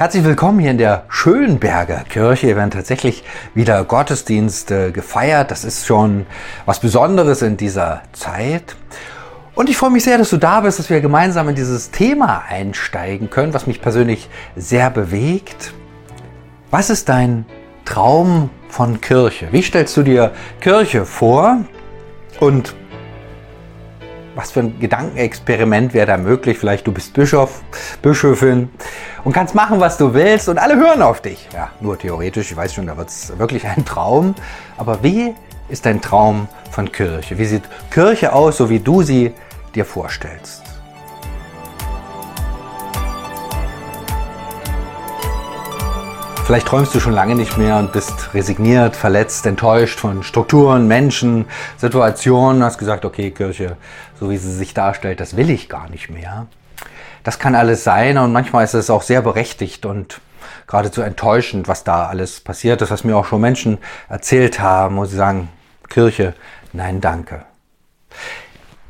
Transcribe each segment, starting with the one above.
Herzlich willkommen hier in der Schönberger Kirche. Wir werden tatsächlich wieder Gottesdienste gefeiert. Das ist schon was Besonderes in dieser Zeit. Und ich freue mich sehr, dass du da bist, dass wir gemeinsam in dieses Thema einsteigen können, was mich persönlich sehr bewegt. Was ist dein Traum von Kirche? Wie stellst du dir Kirche vor? Und was für ein Gedankenexperiment wäre da möglich? Vielleicht du bist Bischof, Bischöfin und kannst machen, was du willst und alle hören auf dich. Ja, nur theoretisch, ich weiß schon, da wird es wirklich ein Traum. Aber wie ist dein Traum von Kirche? Wie sieht Kirche aus, so wie du sie dir vorstellst? Vielleicht träumst du schon lange nicht mehr und bist resigniert, verletzt, enttäuscht von Strukturen, Menschen, Situationen. Hast gesagt, okay, Kirche, so wie sie sich darstellt, das will ich gar nicht mehr. Das kann alles sein und manchmal ist es auch sehr berechtigt und geradezu enttäuschend, was da alles passiert ist, was mir auch schon Menschen erzählt haben, wo sie sagen, Kirche, nein, danke.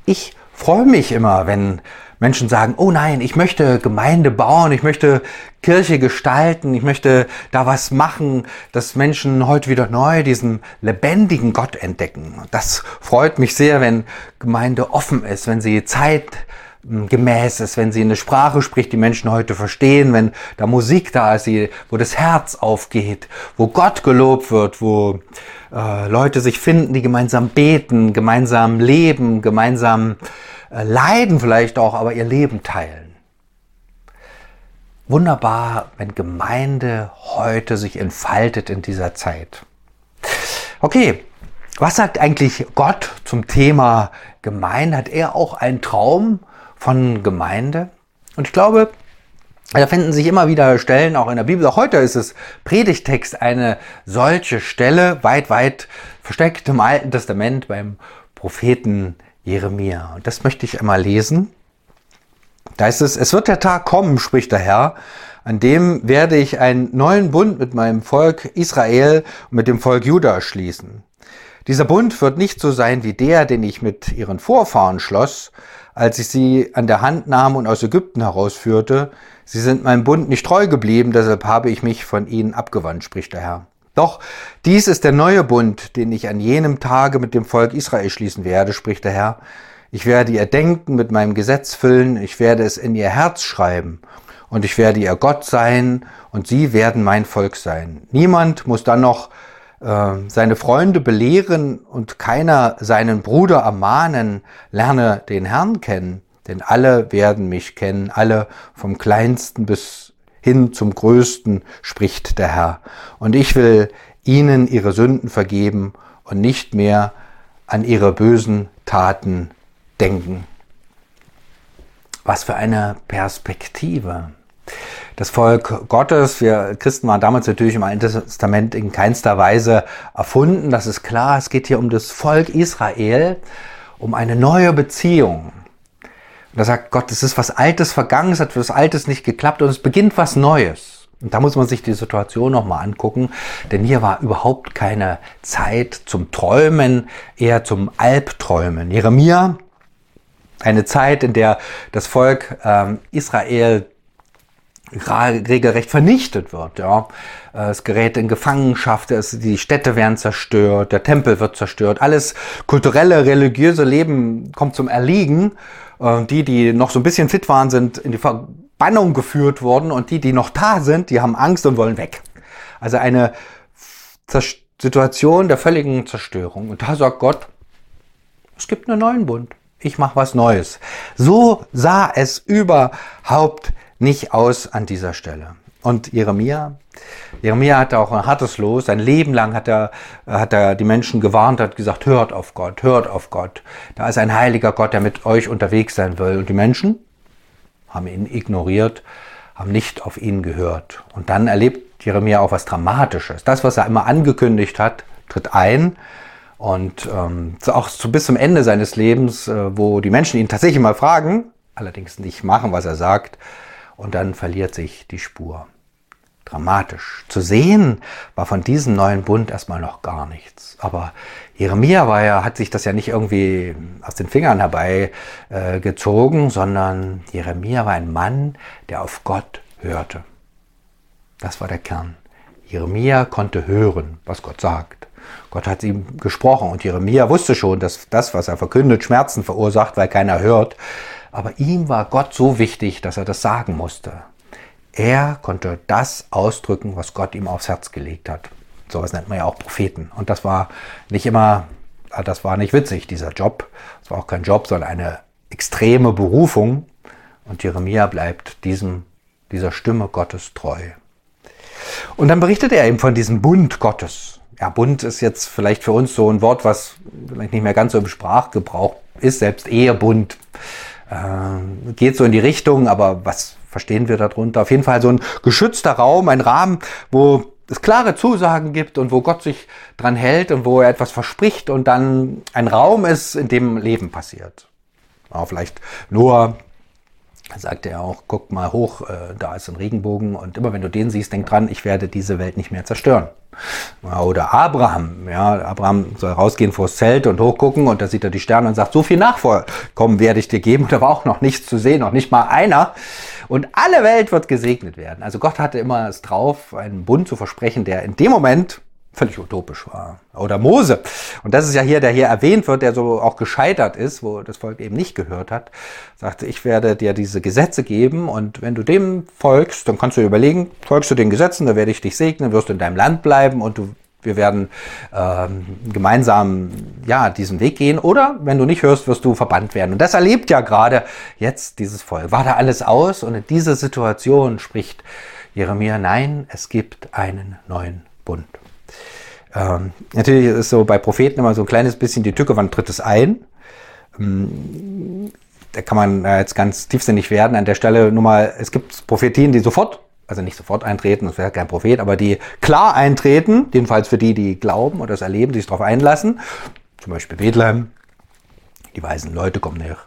Ich freue mich immer, wenn Menschen sagen, oh nein, ich möchte Gemeinde bauen, ich möchte Kirche gestalten, ich möchte da was machen, dass Menschen heute wieder neu diesen lebendigen Gott entdecken. Das freut mich sehr, wenn Gemeinde offen ist, wenn sie Zeit gemäß ist, wenn sie eine Sprache spricht, die Menschen heute verstehen, wenn da Musik da ist, wo das Herz aufgeht, wo Gott gelobt wird, wo äh, Leute sich finden, die gemeinsam beten, gemeinsam leben, gemeinsam leiden vielleicht auch, aber ihr Leben teilen. Wunderbar, wenn Gemeinde heute sich entfaltet in dieser Zeit. Okay, was sagt eigentlich Gott zum Thema Gemeinde? Hat er auch einen Traum von Gemeinde? Und ich glaube, da finden sich immer wieder Stellen, auch in der Bibel. Auch heute ist es Predigtext eine solche Stelle, weit, weit versteckt im Alten Testament beim Propheten Jeremia. Und das möchte ich einmal lesen. Da ist es, es wird der Tag kommen, spricht der Herr, an dem werde ich einen neuen Bund mit meinem Volk Israel und mit dem Volk Juda schließen. Dieser Bund wird nicht so sein wie der, den ich mit ihren Vorfahren schloss, als ich sie an der Hand nahm und aus Ägypten herausführte. Sie sind meinem Bund nicht treu geblieben, deshalb habe ich mich von ihnen abgewandt, spricht der Herr. Doch dies ist der neue Bund, den ich an jenem Tage mit dem Volk Israel schließen werde, spricht der Herr. Ich werde ihr Denken mit meinem Gesetz füllen, ich werde es in ihr Herz schreiben, und ich werde ihr Gott sein, und sie werden mein Volk sein. Niemand muss dann noch äh, seine Freunde belehren und keiner seinen Bruder ermahnen, lerne den Herrn kennen, denn alle werden mich kennen, alle vom kleinsten bis hin zum Größten, spricht der Herr. Und ich will ihnen ihre Sünden vergeben und nicht mehr an ihre bösen Taten denken. Was für eine Perspektive. Das Volk Gottes, wir Christen waren damals natürlich im Alten Testament in keinster Weise erfunden, das ist klar. Es geht hier um das Volk Israel, um eine neue Beziehung. Und da sagt Gott, es ist was Altes vergangen, es hat was Altes nicht geklappt und es beginnt was Neues. Und da muss man sich die Situation nochmal angucken, denn hier war überhaupt keine Zeit zum Träumen, eher zum Albträumen. Jeremia, eine Zeit, in der das Volk ähm, Israel regelrecht vernichtet wird. Ja. Es gerät in Gefangenschaft, es, die Städte werden zerstört, der Tempel wird zerstört, alles kulturelle, religiöse Leben kommt zum Erliegen äh, die, die noch so ein bisschen fit waren, sind in die Verbannung geführt worden und die, die noch da sind, die haben Angst und wollen weg. Also eine Situation der völligen Zerstörung. Und da sagt Gott, es gibt einen neuen Bund. Ich mache was Neues. So sah es überhaupt nicht aus an dieser Stelle. Und Jeremia, Jeremia hatte auch ein hartes Los. Sein Leben lang hat er, hat er die Menschen gewarnt, hat gesagt, hört auf Gott, hört auf Gott. Da ist ein heiliger Gott, der mit euch unterwegs sein will. Und die Menschen haben ihn ignoriert, haben nicht auf ihn gehört. Und dann erlebt Jeremia auch was Dramatisches. Das, was er immer angekündigt hat, tritt ein. Und ähm, auch so bis zum Ende seines Lebens, äh, wo die Menschen ihn tatsächlich mal fragen, allerdings nicht machen, was er sagt, und dann verliert sich die Spur. Dramatisch. Zu sehen war von diesem neuen Bund erstmal noch gar nichts. Aber Jeremia war ja, hat sich das ja nicht irgendwie aus den Fingern herbeigezogen, äh, sondern Jeremia war ein Mann, der auf Gott hörte. Das war der Kern. Jeremia konnte hören, was Gott sagt. Gott hat ihm gesprochen und Jeremia wusste schon, dass das, was er verkündet, Schmerzen verursacht, weil keiner hört. Aber ihm war Gott so wichtig, dass er das sagen musste. Er konnte das ausdrücken, was Gott ihm aufs Herz gelegt hat. Sowas nennt man ja auch Propheten. Und das war nicht immer, das war nicht witzig, dieser Job. Es war auch kein Job, sondern eine extreme Berufung. Und Jeremia bleibt diesem, dieser Stimme Gottes treu. Und dann berichtet er eben von diesem Bund Gottes. Ja, Bund ist jetzt vielleicht für uns so ein Wort, was vielleicht nicht mehr ganz so im Sprachgebrauch ist, selbst Ehebund äh, geht so in die Richtung, aber was verstehen wir darunter? Auf jeden Fall so ein geschützter Raum, ein Rahmen, wo es klare Zusagen gibt und wo Gott sich dran hält und wo er etwas verspricht und dann ein Raum ist, in dem Leben passiert. Ja, vielleicht Noah sagte er auch, guck mal hoch, äh, da ist ein Regenbogen und immer wenn du den siehst, denk dran, ich werde diese Welt nicht mehr zerstören. Oder Abraham, ja, Abraham soll rausgehen vors Zelt und hochgucken und da sieht er die Sterne und sagt, so viel Nachfolgen werde ich dir geben und da war auch noch nichts zu sehen, noch nicht mal einer. Und alle Welt wird gesegnet werden. Also Gott hatte immer es drauf, einen Bund zu versprechen, der in dem Moment völlig utopisch war. Oder Mose. Und das ist ja hier, der hier erwähnt wird, der so auch gescheitert ist, wo das Volk eben nicht gehört hat, sagte, ich werde dir diese Gesetze geben und wenn du dem folgst, dann kannst du dir überlegen, folgst du den Gesetzen, dann werde ich dich segnen, wirst du in deinem Land bleiben und du wir werden ähm, gemeinsam ja diesen Weg gehen oder wenn du nicht hörst, wirst du verbannt werden. Und das erlebt ja gerade jetzt dieses Volk. War da alles aus und in dieser Situation spricht Jeremia, nein, es gibt einen neuen Bund. Ähm, natürlich ist so bei Propheten immer so ein kleines bisschen die Tücke, wann tritt es ein? Ähm, da kann man äh, jetzt ganz tiefsinnig werden. An der Stelle nur mal, es gibt Prophetien, die sofort, also nicht sofort eintreten, das wäre kein Prophet, aber die klar eintreten, jedenfalls für die, die glauben oder das erleben, die sich darauf einlassen. Zum Beispiel Bethlehem. Die weisen Leute kommen nach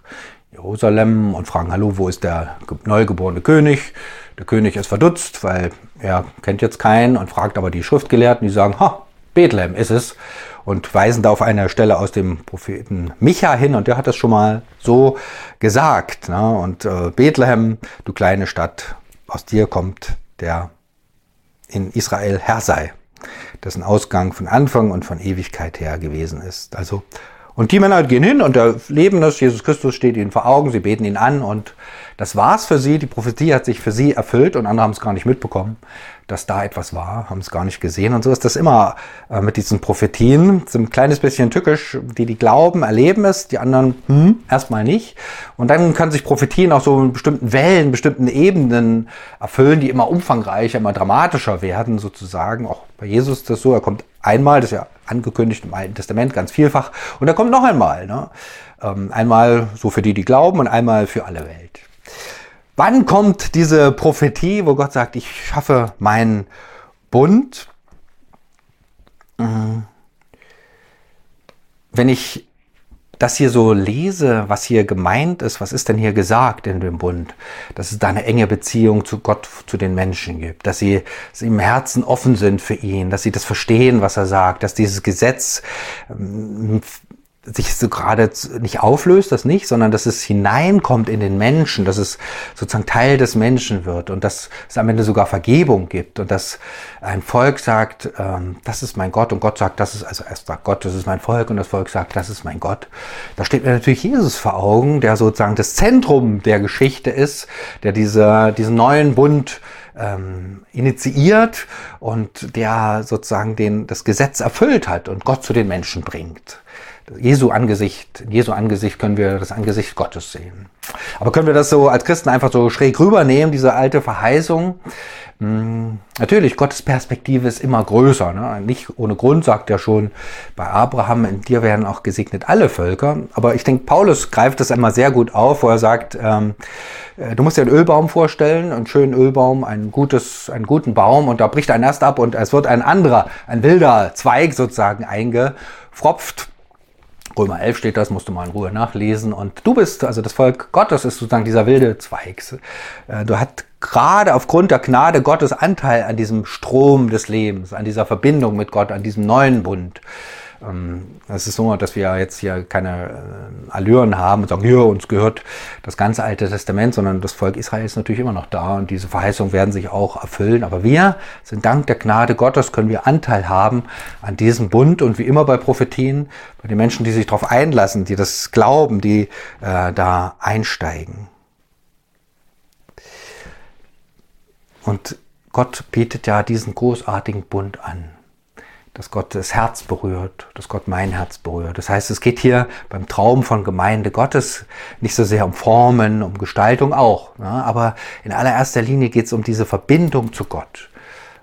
Jerusalem und fragen, hallo, wo ist der neugeborene König? Der König ist verdutzt, weil er kennt jetzt keinen und fragt aber die Schriftgelehrten, die sagen, ha, Bethlehem ist es und weisen da auf eine Stelle aus dem Propheten Micha hin und der hat das schon mal so gesagt. Ne? Und äh, Bethlehem, du kleine Stadt, aus dir kommt der in Israel Herr sei, dessen Ausgang von Anfang und von Ewigkeit her gewesen ist. Also und die Männer gehen hin und erleben das. Jesus Christus steht ihnen vor Augen, sie beten ihn an und das war's für sie. Die Prophetie hat sich für sie erfüllt und andere haben es gar nicht mitbekommen dass da etwas war, haben es gar nicht gesehen. Und so ist das immer äh, mit diesen Prophetien. So ein kleines bisschen tückisch, die, die glauben, erleben es, die anderen hm, erstmal nicht. Und dann können sich Prophetien auch so in bestimmten Wellen, bestimmten Ebenen erfüllen, die immer umfangreicher, immer dramatischer werden, sozusagen. Auch bei Jesus ist das so, er kommt einmal, das ist ja angekündigt im Alten Testament ganz vielfach, und er kommt noch einmal. Ne? Ähm, einmal so für die, die glauben, und einmal für alle Welt. Wann kommt diese Prophetie, wo Gott sagt, ich schaffe meinen Bund? Mhm. Wenn ich das hier so lese, was hier gemeint ist, was ist denn hier gesagt in dem Bund? Dass es da eine enge Beziehung zu Gott, zu den Menschen gibt, dass sie, dass sie im Herzen offen sind für ihn, dass sie das verstehen, was er sagt, dass dieses Gesetz ähm, sich so gerade nicht auflöst, das nicht, sondern dass es hineinkommt in den Menschen, dass es sozusagen Teil des Menschen wird und dass es am Ende sogar Vergebung gibt und dass ein Volk sagt, ähm, das ist mein Gott und Gott sagt, das ist, also erst sagt Gott, das ist mein Volk und das Volk sagt, das ist mein Gott. Da steht mir natürlich Jesus vor Augen, der sozusagen das Zentrum der Geschichte ist, der diese, diesen neuen Bund ähm, initiiert und der sozusagen den, das Gesetz erfüllt hat und Gott zu den Menschen bringt. Jesu Angesicht, in Jesu Angesicht können wir das Angesicht Gottes sehen. Aber können wir das so als Christen einfach so schräg rübernehmen, diese alte Verheißung? Hm, natürlich, Gottes Perspektive ist immer größer. Ne? Nicht ohne Grund sagt er schon bei Abraham, in dir werden auch gesegnet alle Völker. Aber ich denke, Paulus greift das einmal sehr gut auf, wo er sagt, ähm, äh, du musst dir einen Ölbaum vorstellen, einen schönen Ölbaum, ein gutes, einen guten Baum und da bricht ein Ast ab und es wird ein anderer, ein wilder Zweig sozusagen eingefropft Römer 11 steht das, musst du mal in Ruhe nachlesen. Und du bist, also das Volk Gottes ist sozusagen dieser wilde Zweig. Äh, du hast gerade aufgrund der Gnade Gottes Anteil an diesem Strom des Lebens, an dieser Verbindung mit Gott, an diesem neuen Bund. Ähm, es ist so, dass wir jetzt hier keine äh, Allüren haben und sagen, hier, uns gehört das ganze Alte Testament, sondern das Volk Israel ist natürlich immer noch da und diese Verheißungen werden sich auch erfüllen. Aber wir sind dank der Gnade Gottes, können wir Anteil haben an diesem Bund und wie immer bei Prophetien, bei den Menschen, die sich darauf einlassen, die das glauben, die äh, da einsteigen. Und Gott bietet ja diesen großartigen Bund an dass Gott das Herz berührt, dass Gott mein Herz berührt. Das heißt, es geht hier beim Traum von Gemeinde Gottes nicht so sehr um Formen, um Gestaltung auch, ne? aber in allererster Linie geht es um diese Verbindung zu Gott.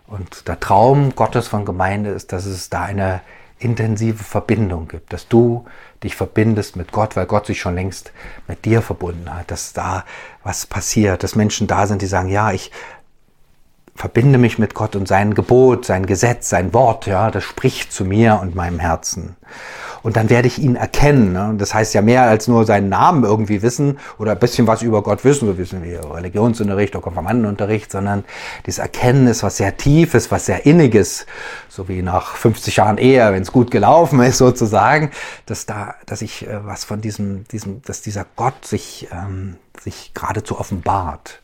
Und der Traum Gottes von Gemeinde ist, dass es da eine intensive Verbindung gibt, dass du dich verbindest mit Gott, weil Gott sich schon längst mit dir verbunden hat, dass da was passiert, dass Menschen da sind, die sagen, ja, ich verbinde mich mit Gott und sein Gebot, sein Gesetz, sein Wort, ja, das spricht zu mir und meinem Herzen. Und dann werde ich ihn erkennen. Ne? Das heißt ja mehr als nur seinen Namen irgendwie wissen oder ein bisschen was über Gott wissen, so wissen wir Religionsunterricht oder Konfirmandenunterricht, sondern dieses Erkennen ist was sehr Tiefes, was sehr Inniges, so wie nach 50 Jahren Ehe, wenn es gut gelaufen ist sozusagen, dass da, dass ich äh, was von diesem, diesem, dass dieser Gott sich, ähm, sich geradezu offenbart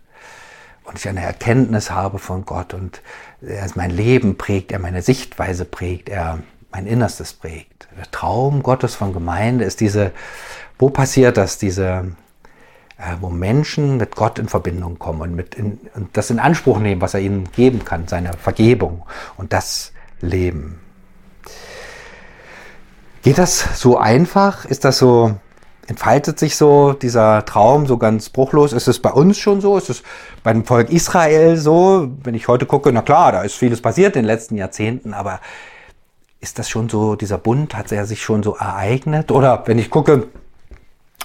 und ich eine Erkenntnis habe von Gott und er mein Leben prägt, er meine Sichtweise prägt, er mein Innerstes prägt. Der Traum Gottes von Gemeinde ist diese, wo passiert das, diese, äh, wo Menschen mit Gott in Verbindung kommen und, mit in, und das in Anspruch nehmen, was er ihnen geben kann, seine Vergebung und das leben. Geht das so einfach? Ist das so entfaltet sich so dieser Traum so ganz bruchlos? Ist es bei uns schon so? Ist es beim Volk Israel so? Wenn ich heute gucke, na klar, da ist vieles passiert in den letzten Jahrzehnten, aber ist das schon so, dieser Bund, hat er sich schon so ereignet? Oder wenn ich gucke,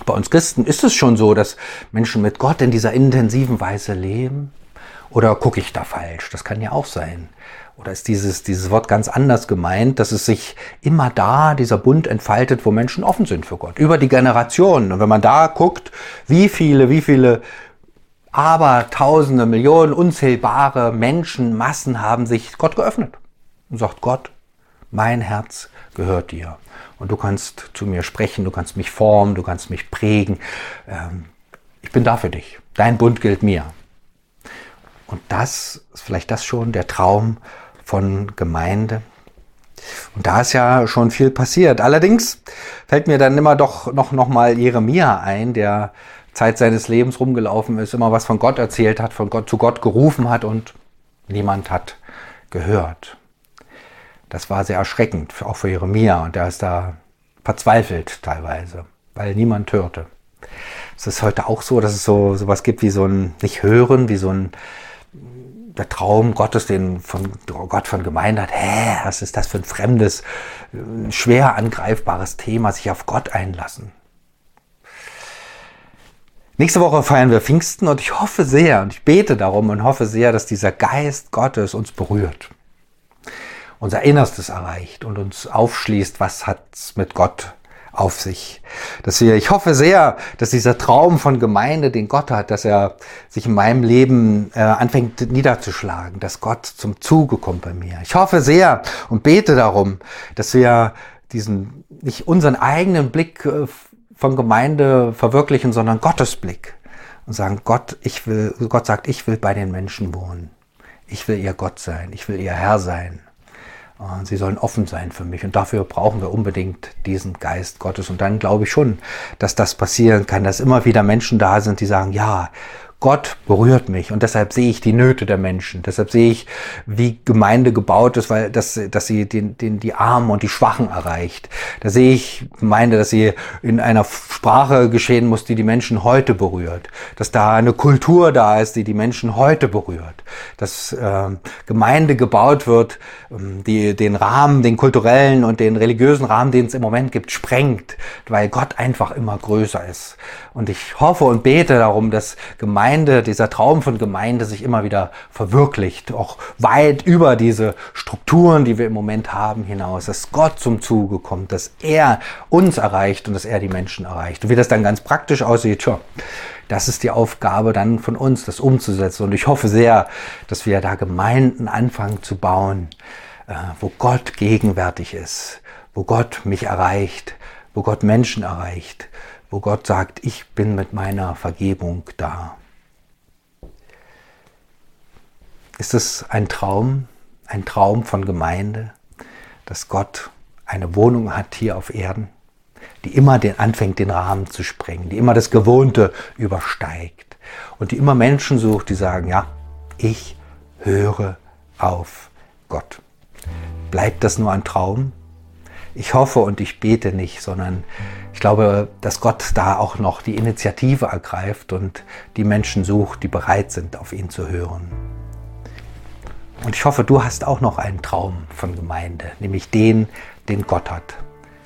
bei uns Christen, ist es schon so, dass Menschen mit Gott in dieser intensiven Weise leben? Oder gucke ich da falsch? Das kann ja auch sein. Oder ist dieses, dieses Wort ganz anders gemeint, dass es sich immer da, dieser Bund entfaltet, wo Menschen offen sind für Gott, über die Generationen. Und wenn man da guckt, wie viele, wie viele aber Tausende, Millionen, unzählbare Menschen, Massen haben sich Gott geöffnet und sagt, Gott, mein Herz gehört dir. Und du kannst zu mir sprechen, du kannst mich formen, du kannst mich prägen. Ähm, ich bin da für dich. Dein Bund gilt mir. Und das ist vielleicht das schon der Traum von Gemeinde. Und da ist ja schon viel passiert. Allerdings fällt mir dann immer doch noch, noch mal Jeremia ein, der Zeit seines Lebens rumgelaufen ist, immer was von Gott erzählt hat, von Gott zu Gott gerufen hat und niemand hat gehört. Das war sehr erschreckend, auch für Jeremia. Und er ist da verzweifelt teilweise, weil niemand hörte. Es ist heute auch so, dass es so sowas gibt wie so ein, nicht hören, wie so ein der Traum Gottes, den von Gott von Gemeinde hat, hä, was ist das für ein fremdes, schwer angreifbares Thema, sich auf Gott einlassen. Nächste Woche feiern wir Pfingsten und ich hoffe sehr und ich bete darum und hoffe sehr, dass dieser Geist Gottes uns berührt, unser Innerstes erreicht und uns aufschließt, was hat's mit Gott auf sich. Dass wir, ich hoffe sehr, dass dieser Traum von Gemeinde, den Gott hat, dass er sich in meinem Leben äh, anfängt niederzuschlagen, dass Gott zum Zuge kommt bei mir. Ich hoffe sehr und bete darum, dass wir diesen, nicht unseren eigenen Blick äh, von Gemeinde verwirklichen, sondern Gottes Blick und sagen, Gott, ich will, Gott sagt, ich will bei den Menschen wohnen. Ich will ihr Gott sein. Ich will ihr Herr sein. Sie sollen offen sein für mich. Und dafür brauchen wir unbedingt diesen Geist Gottes. Und dann glaube ich schon, dass das passieren kann, dass immer wieder Menschen da sind, die sagen, ja, Gott berührt mich und deshalb sehe ich die Nöte der Menschen. Deshalb sehe ich, wie Gemeinde gebaut ist, weil dass, dass sie den, den, die Armen und die Schwachen erreicht. Da sehe ich Gemeinde, dass sie in einer Sprache geschehen muss, die die Menschen heute berührt. Dass da eine Kultur da ist, die die Menschen heute berührt. Dass äh, Gemeinde gebaut wird, ähm, die den Rahmen, den kulturellen und den religiösen Rahmen, den es im Moment gibt, sprengt, weil Gott einfach immer größer ist. Und ich hoffe und bete darum, dass Gemeinde, dieser Traum von Gemeinde sich immer wieder verwirklicht, auch weit über diese Strukturen, die wir im Moment haben, hinaus, dass Gott zum Zuge kommt, dass er uns erreicht und dass er die Menschen erreicht. Und wie das dann ganz praktisch aussieht, tja, das ist die Aufgabe dann von uns, das umzusetzen. Und ich hoffe sehr, dass wir da Gemeinden anfangen zu bauen, äh, wo Gott gegenwärtig ist, wo Gott mich erreicht, wo Gott Menschen erreicht, wo Gott sagt, ich bin mit meiner Vergebung da. Ist es ein Traum, ein Traum von Gemeinde, dass Gott eine Wohnung hat hier auf Erden, die immer den, anfängt, den Rahmen zu sprengen, die immer das Gewohnte übersteigt und die immer Menschen sucht, die sagen, ja, ich höre auf Gott. Bleibt das nur ein Traum? Ich hoffe und ich bete nicht, sondern ich glaube, dass Gott da auch noch die Initiative ergreift und die Menschen sucht, die bereit sind, auf ihn zu hören. Und ich hoffe, du hast auch noch einen Traum von Gemeinde, nämlich den, den Gott hat.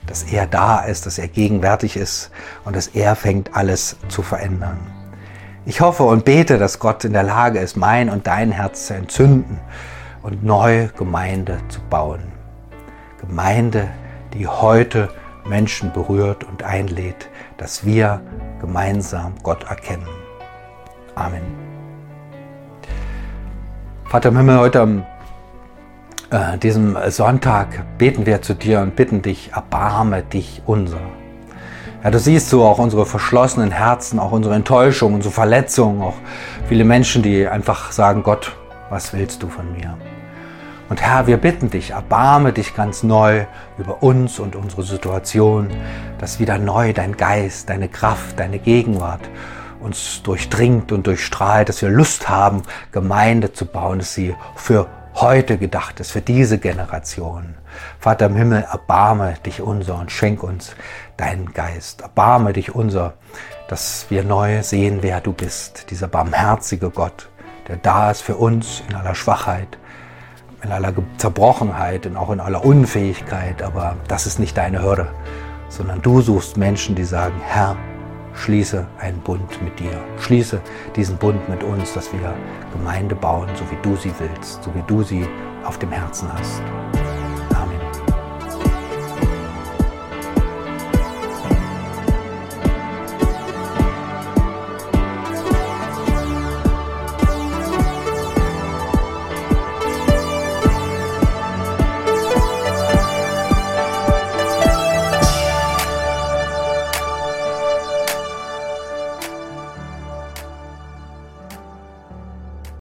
Dass er da ist, dass er gegenwärtig ist und dass er fängt, alles zu verändern. Ich hoffe und bete, dass Gott in der Lage ist, mein und dein Herz zu entzünden und neue Gemeinde zu bauen. Gemeinde, die heute Menschen berührt und einlädt, dass wir gemeinsam Gott erkennen. Amen. Vater im Himmel, heute am äh, diesem Sonntag beten wir zu dir und bitten dich, erbarme dich unser. Ja, du siehst so auch unsere verschlossenen Herzen, auch unsere Enttäuschung, unsere Verletzungen, auch viele Menschen, die einfach sagen, Gott, was willst du von mir? Und Herr, wir bitten dich, erbarme dich ganz neu über uns und unsere Situation, dass wieder neu dein Geist, deine Kraft, deine Gegenwart uns durchdringt und durchstrahlt, dass wir Lust haben, Gemeinde zu bauen, dass sie für heute gedacht ist, für diese Generation. Vater im Himmel, erbarme dich unser und schenk uns deinen Geist. Erbarme dich unser, dass wir neu sehen, wer du bist, dieser barmherzige Gott, der da ist für uns in aller Schwachheit, in aller Zerbrochenheit und auch in aller Unfähigkeit, aber das ist nicht deine Hürde, sondern du suchst Menschen, die sagen, Herr, schließe einen Bund mit dir, schließe diesen Bund mit uns, dass wir Gemeinde bauen, so wie du sie willst, so wie du sie auf dem Herzen hast.